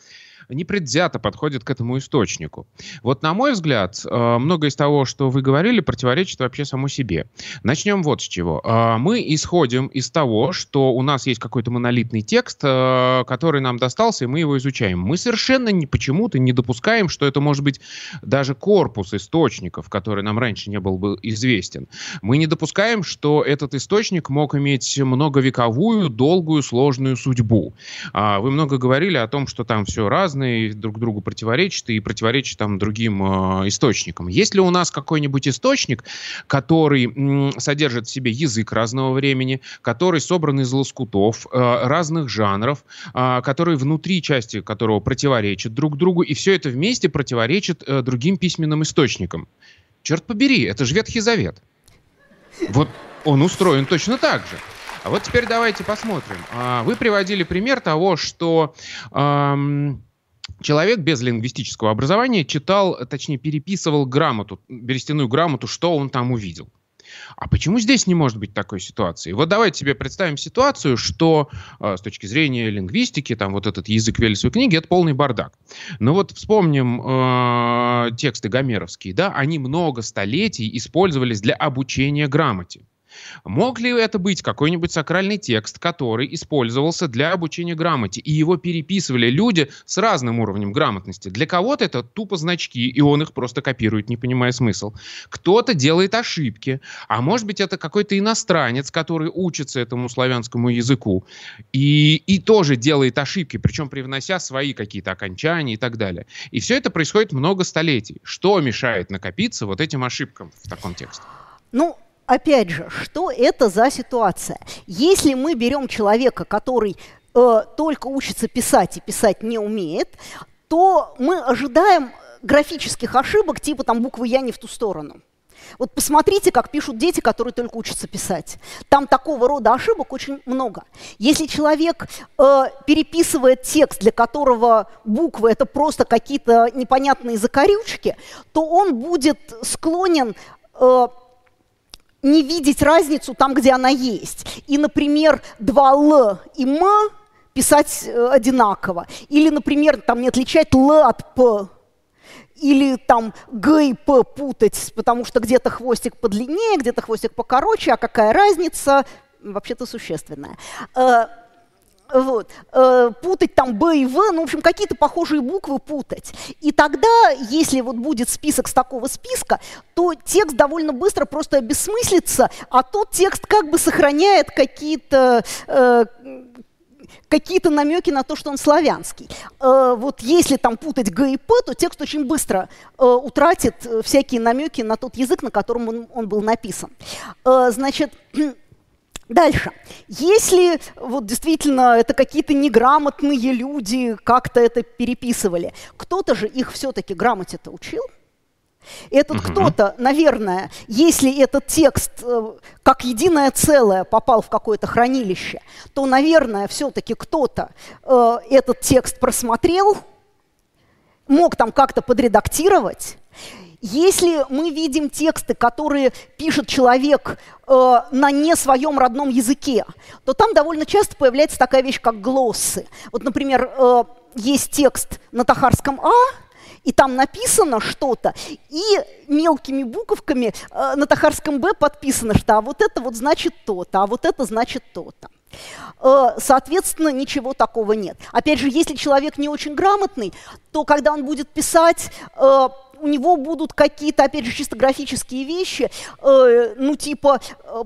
непредвзято подходит к этому источнику. Вот, на мой взгляд, э, многое из того, что вы говорили, противоречит вообще саму себе. Начнем вот с чего. Э, Мы исходим из того, что у нас есть какой-то монолитный текст, э, который нам достался, и мы его изучаем. Мы совершенно не, почему-то не допускаем, что это может быть даже корпус источников, который нам раньше не был бы известен. Мы не допускаем, что этот источник мог иметь многовековую, долгую, сложную судьбу. А, Вы много говорили о том, что там все разное, и друг другу противоречит, и противоречит там другим э, источникам. Есть ли у нас какой-нибудь источник, который м, содержит в себе язык разного времени, который собран из лоскутов э, разных жанров, а, который внутри части которого противоречит друг другу, и все это вместе противоречит э, другим письменным источникам? Черт побери, это же Ветхий Завет. Вот он устроен точно так же. А вот теперь давайте посмотрим. А, Вы приводили пример того, что ам, человек без лингвистического образования читал, точнее, переписывал грамоту, берестяную грамоту, что он там увидел. А почему здесь не может быть такой ситуации? Вот давайте себе представим ситуацию, что э, с точки зрения лингвистики, там вот этот язык Велесовой книги, это полный бардак. Но вот вспомним э, тексты гомеровские, да, они много столетий использовались для обучения грамоте. Мог ли это быть какой-нибудь сакральный текст, который использовался для обучения грамоте, и его переписывали люди с разным уровнем грамотности? Для кого-то это тупо значки, и он их просто копирует, не понимая смысл. Кто-то делает ошибки, а может быть это какой-то иностранец, который учится этому славянскому языку, и, и тоже делает ошибки, причем привнося свои какие-то окончания и так далее. И все это происходит много столетий. Что мешает накопиться вот этим ошибкам в таком тексте? Ну, опять же, что это за ситуация? Если мы берем человека, который э, только учится писать и писать не умеет, то мы ожидаем графических ошибок, типа там буквы «я» не в ту сторону. Вот посмотрите, как пишут дети, которые только учатся писать. Там такого рода ошибок очень много. Если человек э, переписывает текст, для которого буквы это просто какие-то непонятные закорючки, то он будет склонен э, не видеть разницу там, где она есть. И, например, два «л» и «м» писать э, одинаково. Или, например, там не отличать «л» от «п». Или там «г» и «п» путать, потому что где-то хвостик подлиннее, где-то хвостик покороче, а какая разница? Вообще-то существенная. Вот, э, путать там Б и В, ну, в общем, какие-то похожие буквы путать. И тогда, если вот будет список с такого списка, то текст довольно быстро просто обесмыслится, а тот текст как бы сохраняет какие-то э, какие-то намеки на то, что он славянский. Э, вот если там путать Г и П, то текст очень быстро э, утратит э, всякие намеки на тот язык, на котором он, он был написан. Э, значит, Дальше. Если вот действительно это какие-то неграмотные люди как-то это переписывали, кто-то же их все-таки грамоте-то учил. Этот Мгм. кто-то, наверное, если этот текст э, как единое целое попал в какое-то хранилище, то, наверное, все-таки кто-то э, этот текст просмотрел, мог там как-то подредактировать. Если мы видим тексты, которые пишет человек э, на не своем родном языке, то там довольно часто появляется такая вещь, как глоссы. Вот, например, э, есть текст на тахарском «а», и там написано что-то, и мелкими буковками э, на тахарском «б» подписано, что а вот это вот значит то-то, а вот это значит то-то. Э, Соответственно, ничего такого нет. Опять же, если человек не очень грамотный, то когда он будет писать, э, у него будут какие-то, опять же, чисто графические вещи, э, ну типа э,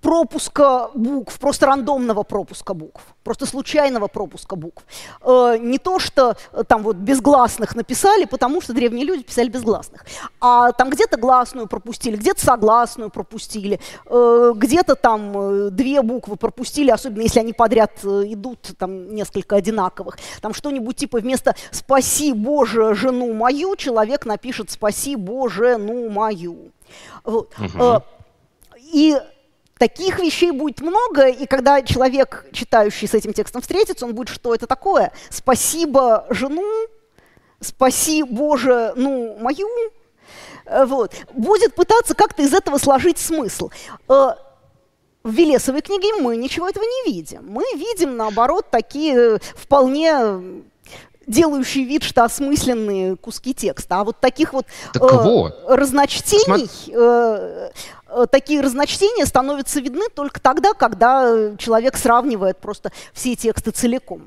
пропуска букв, просто рандомного пропуска букв, просто случайного пропуска букв. Э, не то, что э, там вот безгласных написали, потому что древние люди писали безгласных, а там где-то гласную пропустили, где-то согласную пропустили, э, где-то там две буквы пропустили, особенно если они подряд идут, там несколько одинаковых. Там что-нибудь типа вместо «спаси, Боже, жену мою» человек напишет «спаси, Боже, ну мою». Вот. Угу. И Таких вещей будет много, и когда человек, читающий с этим текстом, встретится, он будет, что это такое? Спасибо жену, спаси Боже, ну, мою. Э, вот. Будет пытаться как-то из этого сложить смысл. Э, в Велесовой книге мы ничего этого не видим. Мы видим, наоборот, такие э, вполне делающие вид, что осмысленные куски текста. А вот таких вот, так э, вот. разночтений, э, э, такие разночтения становятся видны только тогда, когда человек сравнивает просто все тексты целиком.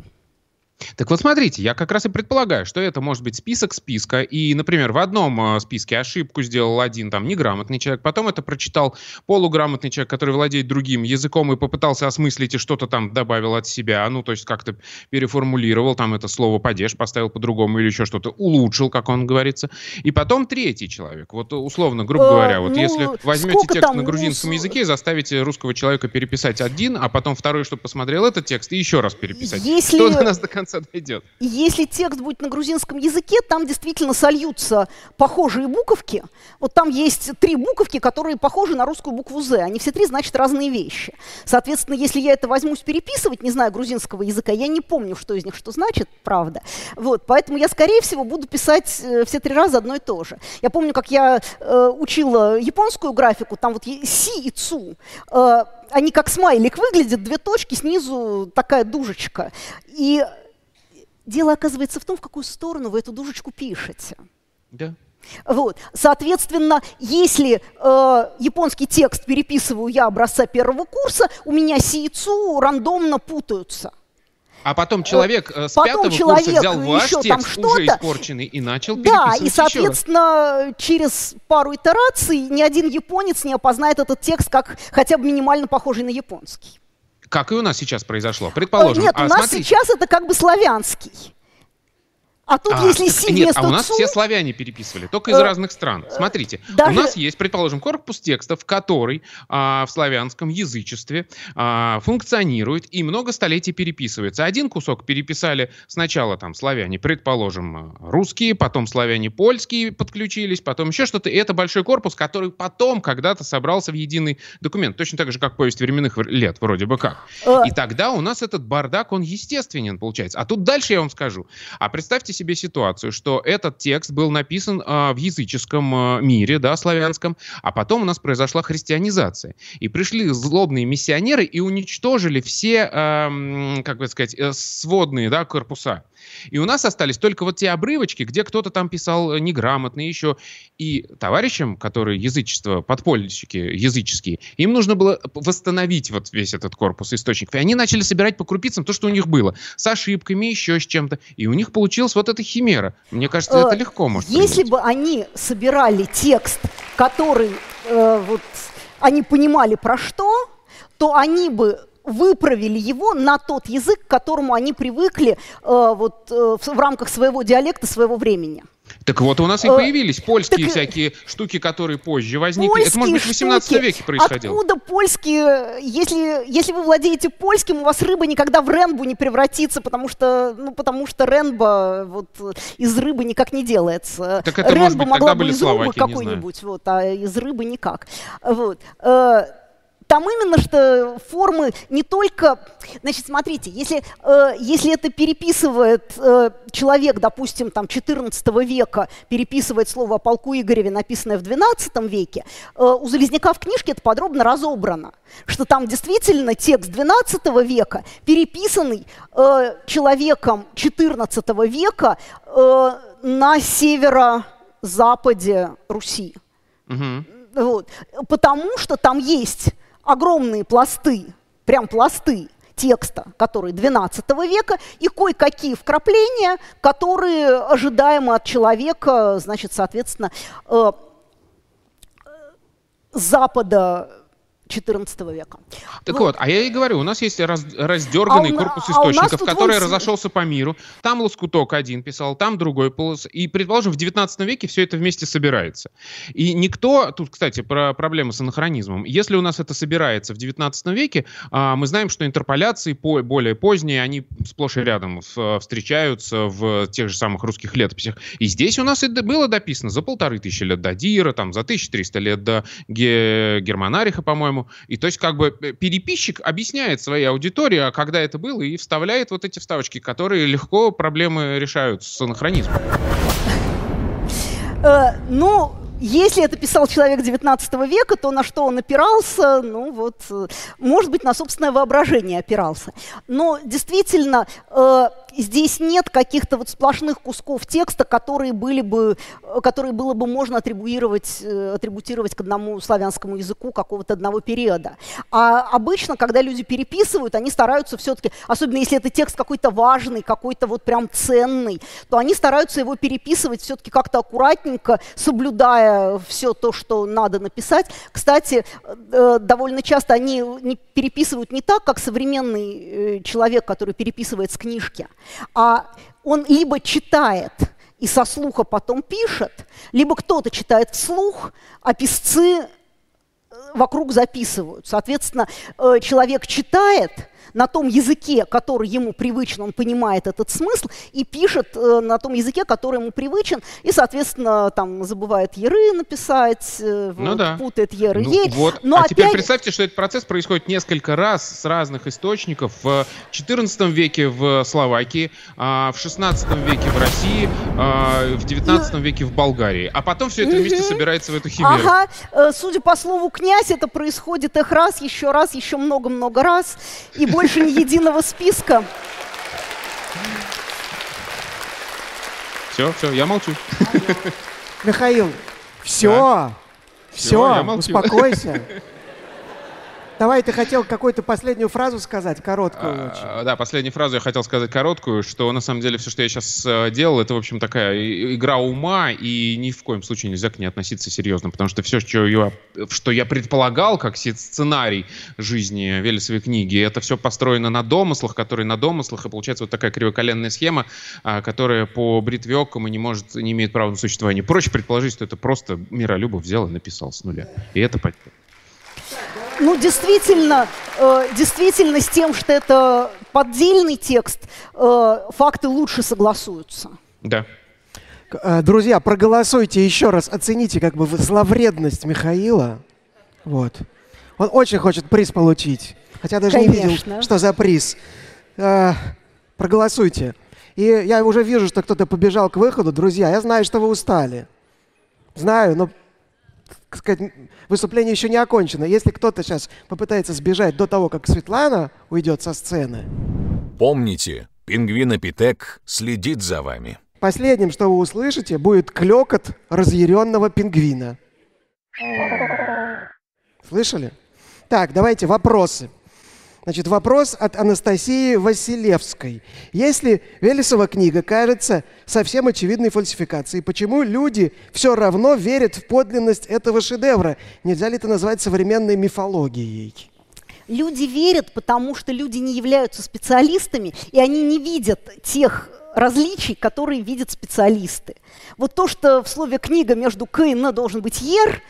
Так вот смотрите, я как раз и предполагаю, что это может быть список списка, и, например, в одном э, списке ошибку сделал один там неграмотный человек, потом это прочитал полуграмотный человек, который владеет другим языком и попытался осмыслить и что-то там добавил от себя, ну, то есть как-то переформулировал там это слово «падеж», поставил по-другому или еще что-то, улучшил, как он говорится. И потом третий человек, вот условно, грубо говоря, вот ну, если возьмете текст там, на грузинском языке и заставите русского человека переписать один, а потом второй, чтобы посмотрел этот текст, и еще раз переписать, если... что до нас до конца дойдет. Если текст будет на грузинском языке, там действительно сольются похожие буковки. Вот там есть три буковки, которые похожи на русскую букву «З». Они все три значат разные вещи. Соответственно, если я это возьмусь переписывать, не знаю грузинского языка, я не помню, что из них что значит, правда. Вот, поэтому я, скорее всего, буду писать э, все три раза одно и то же. Я помню, как я э, учила японскую графику, там вот «си» и «цу». Э, они как смайлик выглядят, две точки, снизу такая дужечка. И Дело оказывается в том, в какую сторону вы эту дужечку пишете. Да. Вот. Соответственно, если э, японский текст переписываю я образца первого курса, у меня сиицу рандомно путаются. А потом человек э, с потом пятого человек курса взял ваш текст, уже испорченный, и начал Да, и, соответственно, через пару итераций ни один японец не опознает этот текст как хотя бы минимально похожий на японский. Как и у нас сейчас произошло, предположим. Нет, а, у нас смотрите. сейчас это как бы славянский. А тут, а, если си Нет, а у нас цу... все славяне переписывали, только из э, разных стран. Смотрите, даже... у нас есть, предположим, корпус текстов, который а, в славянском язычестве а, функционирует и много столетий переписывается. Один кусок переписали сначала там славяне, предположим, русские, потом славяне польские подключились, потом еще что-то. И это большой корпус, который потом когда-то собрался в единый документ. Точно так же, как повесть временных лет, вроде бы как. Э. И тогда у нас этот бардак, он естественен, получается. А тут дальше я вам скажу. А представьте представьте себе ситуацию, что этот текст был написан э, в языческом э, мире, да, славянском, а потом у нас произошла христианизация. И пришли злобные миссионеры и уничтожили все, э, как бы сказать, э, сводные, да, корпуса. И у нас остались только вот те обрывочки, где кто-то там писал неграмотно еще. И товарищам, которые язычество, подпольщики языческие, им нужно было восстановить вот весь этот корпус источников. И они начали собирать по крупицам то, что у них было. С ошибками, еще с чем-то. И у них получилась вот эта химера. Мне кажется, это э, легко может Если бы они собирали текст, который э, вот они понимали про что, то они бы выправили его на тот язык, к которому они привыкли э, вот, э, в, в рамках своего диалекта, своего времени. Так вот, у нас и э, появились польские так, всякие штуки, которые позже возникли. Это, может быть, в 18 штуки. веке происходило. Откуда польские? Если, если вы владеете польским, у вас рыба никогда в ренбу не превратится, потому что, ну, потому что ренба вот, из рыбы никак не делается. Так это, Ренба может быть, могла бы из рыбы какой-нибудь, вот, а из рыбы никак. Вот. Там именно что формы не только... Значит, смотрите, если, э, если это переписывает э, человек, допустим, там, 14 века, переписывает слово о полку Игореве, написанное в 12 веке, э, у Залезняка в книжке это подробно разобрано, что там действительно текст 12 века, переписанный э, человеком 14 века э, на северо-западе Руси. Угу. Вот. Потому что там есть огромные пласты, прям пласты текста, которые 12 века, и кое-какие вкрапления, которые ожидаемы от человека, значит, соответственно, э, запада XIV века. Так вот. вот, а я и говорю, у нас есть раз, раздерганный а корпус а источников, а который вот... разошелся по миру. Там лоскуток один писал, там другой полос. И, предположим, в 19 веке все это вместе собирается. И никто, тут, кстати, про проблемы с анахронизмом. Если у нас это собирается в 19 веке, а, мы знаем, что интерполяции по, более поздние, они сплошь и рядом встречаются в тех же самых русских летописях. И здесь у нас это было дописано за полторы тысячи лет до Дира, там, за 1300 лет до Ге Германариха, по-моему. И то есть как бы э, переписчик объясняет своей аудитории, а когда это было, и вставляет вот эти вставочки, которые легко проблемы решают с анахронизмом. Э, ну, если это писал человек XIX века, то на что он опирался? Ну вот, э, может быть, на собственное воображение опирался. Но действительно, здесь нет каких-то вот сплошных кусков текста, которые, были бы, э, которые было бы можно атрибуировать, э, атрибутировать к одному славянскому языку какого-то одного периода. А обычно, когда люди переписывают, они стараются все-таки, особенно если это текст какой-то важный, какой-то вот прям ценный, то они стараются его переписывать все-таки как-то аккуратненько, соблюдая все то, что надо написать. Кстати, э, довольно часто они переписывают не так, как современный человек, который переписывает с книжки, а он либо читает и со слуха потом пишет, либо кто-то читает вслух, а писцы э, вокруг записывают. Соответственно, э, человек читает – на том языке, который ему привычен, он понимает этот смысл и пишет э, на том языке, который ему привычен, и, соответственно, там забывает еры написать, э, ну, вот, да. путает еры ну, ей. Вот. Но а опять... теперь представьте, что этот процесс происходит несколько раз с разных источников. В XIV веке в Словакии, а в XVI веке в России, а в XIX веке в Болгарии. А потом все это вместе собирается в эту химеру. Ага. Э, судя по слову «князь», это происходит их раз, еще раз, еще много-много раз. И больше ни единого списка. Все, все, я молчу. Михаил, все, все успокойся. Давай, ты хотел какую-то последнюю фразу сказать, короткую а, очень. Да, последнюю фразу я хотел сказать короткую, что на самом деле все, что я сейчас э, делал, это, в общем, такая игра ума, и ни в коем случае нельзя к ней относиться серьезно, потому что все, что я, что я предполагал, как сценарий жизни Велесовой книги, это все построено на домыслах, которые на домыслах, и получается вот такая кривоколенная схема, а, которая по бритве и не может, не имеет права на существование. Проще предположить, что это просто Миролюбов взял и написал с нуля. И это ну, действительно, э, действительно, с тем, что это поддельный текст, э, факты лучше согласуются. Да. Э, друзья, проголосуйте еще раз, оцените как бы зловредность Михаила. Вот. Он очень хочет приз получить. Хотя даже Конечно. не видел, что за приз. Э, проголосуйте. И я уже вижу, что кто-то побежал к выходу. Друзья, я знаю, что вы устали. Знаю, но сказать, выступление еще не окончено. Если кто-то сейчас попытается сбежать до того, как Светлана уйдет со сцены. Помните, пингвинопитек следит за вами. Последним, что вы услышите, будет клекот разъяренного пингвина. Слышали? Так, давайте вопросы. Значит, вопрос от Анастасии Василевской. Если Велесова книга кажется совсем очевидной фальсификацией, почему люди все равно верят в подлинность этого шедевра? Нельзя ли это назвать современной мифологией? Люди верят, потому что люди не являются специалистами, и они не видят тех различий, которые видят специалисты. Вот то, что в слове «книга» между «к» и «н» должен быть «ер»,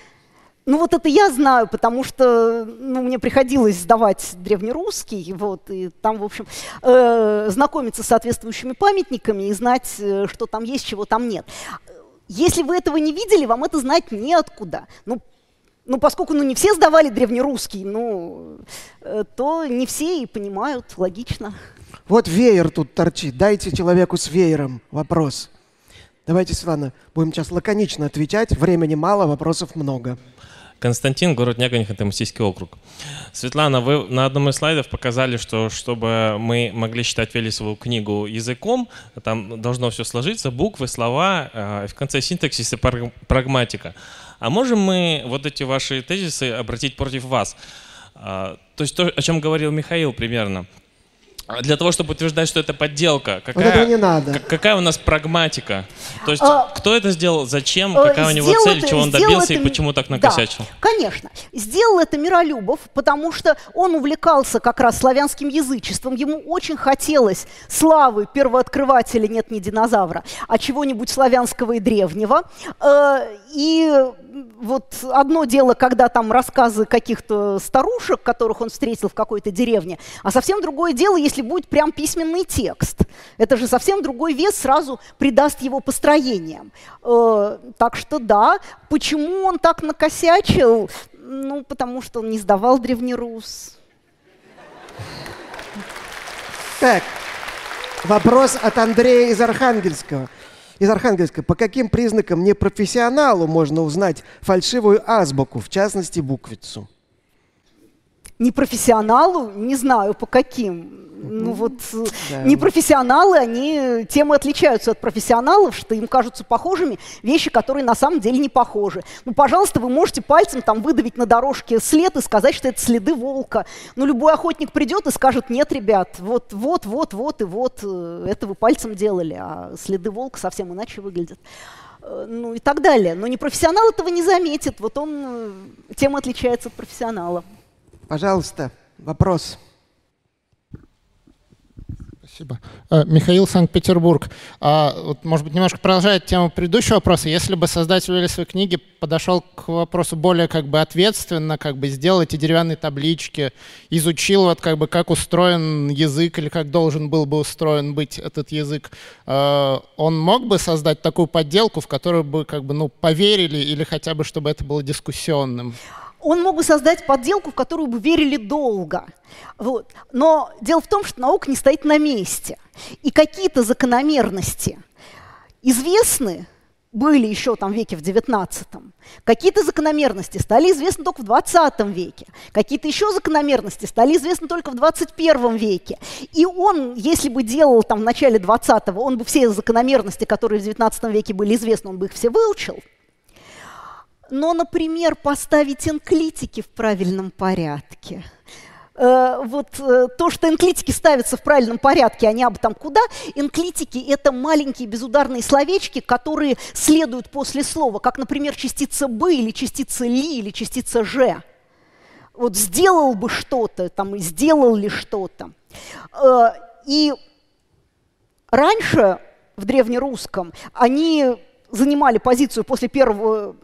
ну вот это я знаю, потому что ну, мне приходилось сдавать древнерусский, вот, и там, в общем, э, знакомиться с соответствующими памятниками и знать, э, что там есть, чего там нет. Если вы этого не видели, вам это знать неоткуда. Ну, ну, поскольку ну, не все сдавали древнерусский, ну, э, то не все и понимают, логично. Вот веер тут торчит. Дайте человеку с веером вопрос. Давайте, Светлана, будем сейчас лаконично отвечать. Времени мало, вопросов много. Константин, город Нягань, Ханты-Мансийский округ. Светлана, вы на одном из слайдов показали, что чтобы мы могли читать Велесову книгу языком, там должно все сложиться, буквы, слова, э, в конце синтаксис и прагматика. А можем мы вот эти ваши тезисы обратить против вас? А, то есть то, о чем говорил Михаил примерно. Для того, чтобы утверждать, что это подделка, Вот какая, этого не надо. какая у нас прагматика? То есть, А, кто это сделал, зачем, Э, какая у него цель, это- чего он добился и это- почему так Да, накосячил? конечно. Сделал это Миролюбов, потому что он увлекался как раз славянским язычеством. Ему очень хотелось славы первооткрывателя «Нет, не динозавра», а чего-нибудь славянского и древнего. Э, И вот одно дело, когда там рассказы каких-то старушек, которых он встретил в какой-то деревне, а совсем другое дело, если будет прям письменный текст. Это же совсем другой вес сразу придаст его построениям. Э, Так что да, почему он так накосячил? Ну, потому что он не сдавал древнерус. Так, вопрос от Андрея из Архангельского. Из Архангельска. По каким признакам непрофессионалу можно узнать фальшивую азбуку, в частности, буквицу? Непрофессионалу, не знаю по каким. Ну вот э, Да. непрофессионалы, они тем и отличаются от профессионалов, что им кажутся похожими вещи, которые на самом деле не похожи. Ну, пожалуйста, вы можете пальцем там выдавить на дорожке след и сказать, что это следы волка. Но любой охотник придет и скажет, нет, ребят, вот, вот, вот, вот и вот, э, это вы пальцем делали, а следы волка совсем иначе выглядят. Э, Ну и так далее. Но непрофессионал этого не заметит. Вот он тем отличается от профессионала. Пожалуйста, вопрос. Спасибо. Э, Михаил, Санкт-Петербург. А, вот, может быть, немножко продолжает тему предыдущего вопроса. Если бы создатель Велесовой книги подошел к вопросу более как бы ответственно, как бы сделал эти деревянные таблички, изучил вот как бы как устроен язык или как должен был бы устроен быть этот язык, э, он мог бы создать такую подделку, в которую бы как бы ну поверили или хотя бы чтобы это было дискуссионным? Он мог бы создать подделку, в которую бы верили долго. Вот. Но дело в том, что наука не стоит на месте. И какие-то закономерности известны были еще там в веке в 19 Какие-то закономерности стали известны только в 20 веке. Какие-то еще закономерности стали известны только в 21 веке. И он, если бы делал там в начале 20-го, он бы все закономерности, которые в 19 веке были известны, он бы их все выучил. Но, например, поставить энклитики в правильном порядке. Э, вот э, то, что энклитики ставятся в правильном порядке, они абы там куда. Энклитики – это маленькие безударные словечки, которые следуют после слова, как, например, частица «бы» или частица «ли» или частица «же». Вот сделал бы что-то, там, сделал ли что-то. Э, и раньше в древнерусском они занимали позицию после первого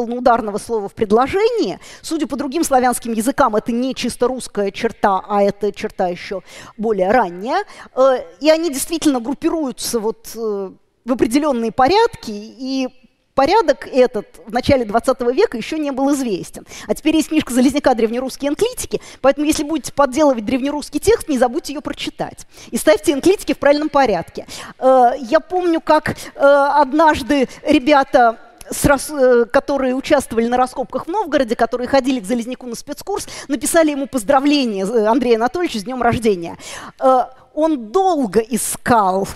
полноударного слова в предложении. Судя по другим славянским языкам, это не чисто русская черта, а это черта еще более ранняя. Э, И они действительно группируются вот э, в определенные порядки, и порядок этот в начале 20 века еще не был известен. А теперь есть книжка Залезняка «Древнерусские энклитики», поэтому если будете подделывать древнерусский текст, не забудьте ее прочитать. И ставьте энклитики в правильном порядке. Э, Я помню, как однажды ребята э, которые участвовали на раскопках в Новгороде, которые ходили к Залезняку на спецкурс, написали ему поздравление э, Андрею Анатольевичу с днем рождения. Э, Он долго искал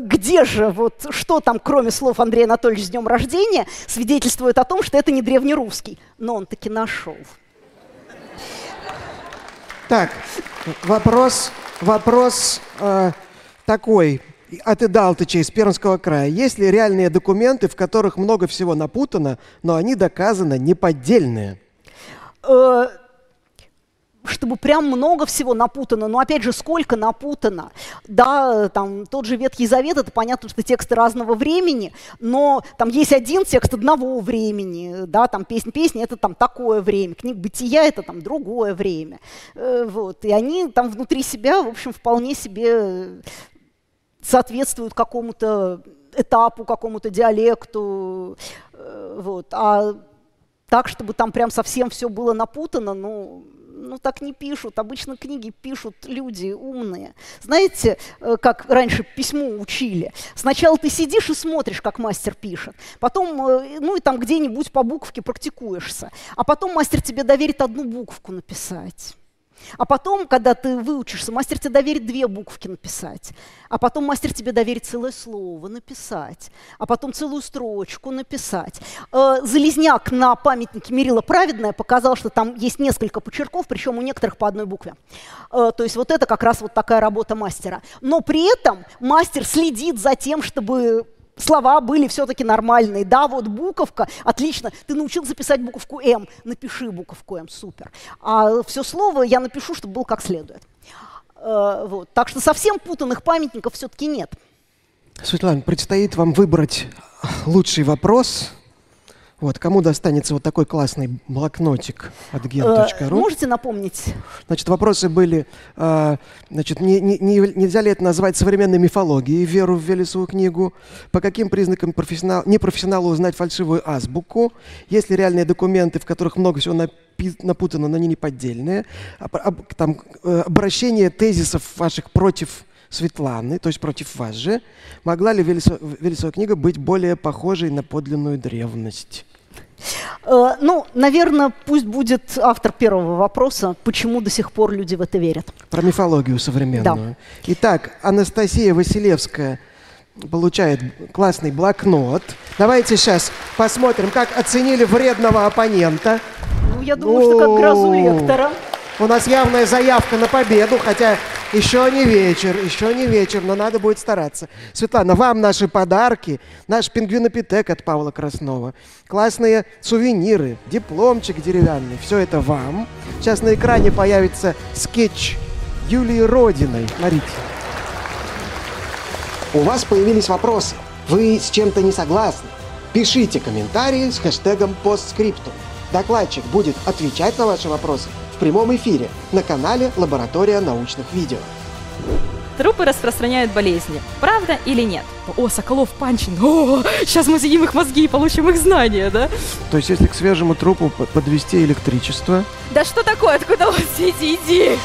где же, вот что там, кроме слов Андрея Анатольевича с днем рождения, свидетельствует о том, что это не древнерусский. Но он таки нашел. Так, вопрос, вопрос э, такой от Идалтыча из Пермского края. Есть ли реальные документы, в которых много всего напутано, но они доказано неподдельные? Э, чтобы прям много всего напутано. Но опять же, сколько напутано? Да, там тот же Ветхий Завет, это понятно, что тексты разного времени, но там есть один текст одного времени, да, там песня песни это там такое время, книг бытия это там другое время. Э, вот, и они там внутри себя, в общем, вполне себе соответствуют какому-то этапу, какому-то диалекту, э, вот. А так, чтобы там прям совсем все было напутано, ну, ну так не пишут. Обычно книги пишут люди умные. Знаете, э, как раньше письмо учили? Сначала ты сидишь и смотришь, как мастер пишет. Потом, э, ну и там где-нибудь по буковке практикуешься. А потом мастер тебе доверит одну буковку написать. А потом, когда ты выучишься, мастер тебе доверит две буковки написать. А потом мастер тебе доверит целое слово написать. А потом целую строчку написать. Э, Залезняк на памятнике Мирила Праведная показал, что там есть несколько почерков, причем у некоторых по одной букве. Э, то есть вот это как раз вот такая работа мастера. Но при этом мастер следит за тем, чтобы слова были все-таки нормальные. Да, вот буковка, отлично, ты научился писать буковку М, напиши буковку М, супер. А все слово я напишу, чтобы было как следует. Э, вот. Так что совсем путанных памятников все-таки нет. Светлана, предстоит вам выбрать лучший вопрос. Вот, кому достанется вот такой классный блокнотик от Э, gen.ru? можете напомнить? Значит, вопросы были, э, значит, не, не- не- нельзя ли это назвать современной мифологией, веру в Велесову книгу? По каким признакам профессионал, непрофессионалу узнать фальшивую азбуку? Есть ли реальные документы, в которых много всего напи- напутано, но они не поддельные? Об- об- там, э, обращение тезисов ваших против Светланы, то есть против вас же. Могла ли Велесо- Велесова книга быть более похожей на подлинную древность? Э, ну, наверное, пусть будет автор первого вопроса, почему до сих пор люди в это верят. Про мифологию современную. Итак, Анастасия Василевская получает классный блокнот. Давайте сейчас посмотрим, как оценили вредного оппонента. Ну, я думаю, что как грозу лектора. У нас явная заявка на победу, хотя еще не вечер, еще не вечер, но надо будет стараться. Светлана, вам наши подарки, наш пингвинопитек от Павла Краснова, классные сувениры, дипломчик деревянный, все это вам. Сейчас на экране появится скетч Юлии Родиной. Смотрите. У вас появились вопросы. Вы с чем-то не согласны? Пишите комментарии с хэштегом постскриптум. Докладчик будет отвечать на ваши вопросы прямом эфире на канале Лаборатория научных видео. Трупы распространяют болезни. Правда или нет? О, Соколов Панчин. О, сейчас мы съедим их мозги и получим их знания, да? То есть, если к свежему трупу по- подвести электричество, Да что такое? Откуда все эти идеи?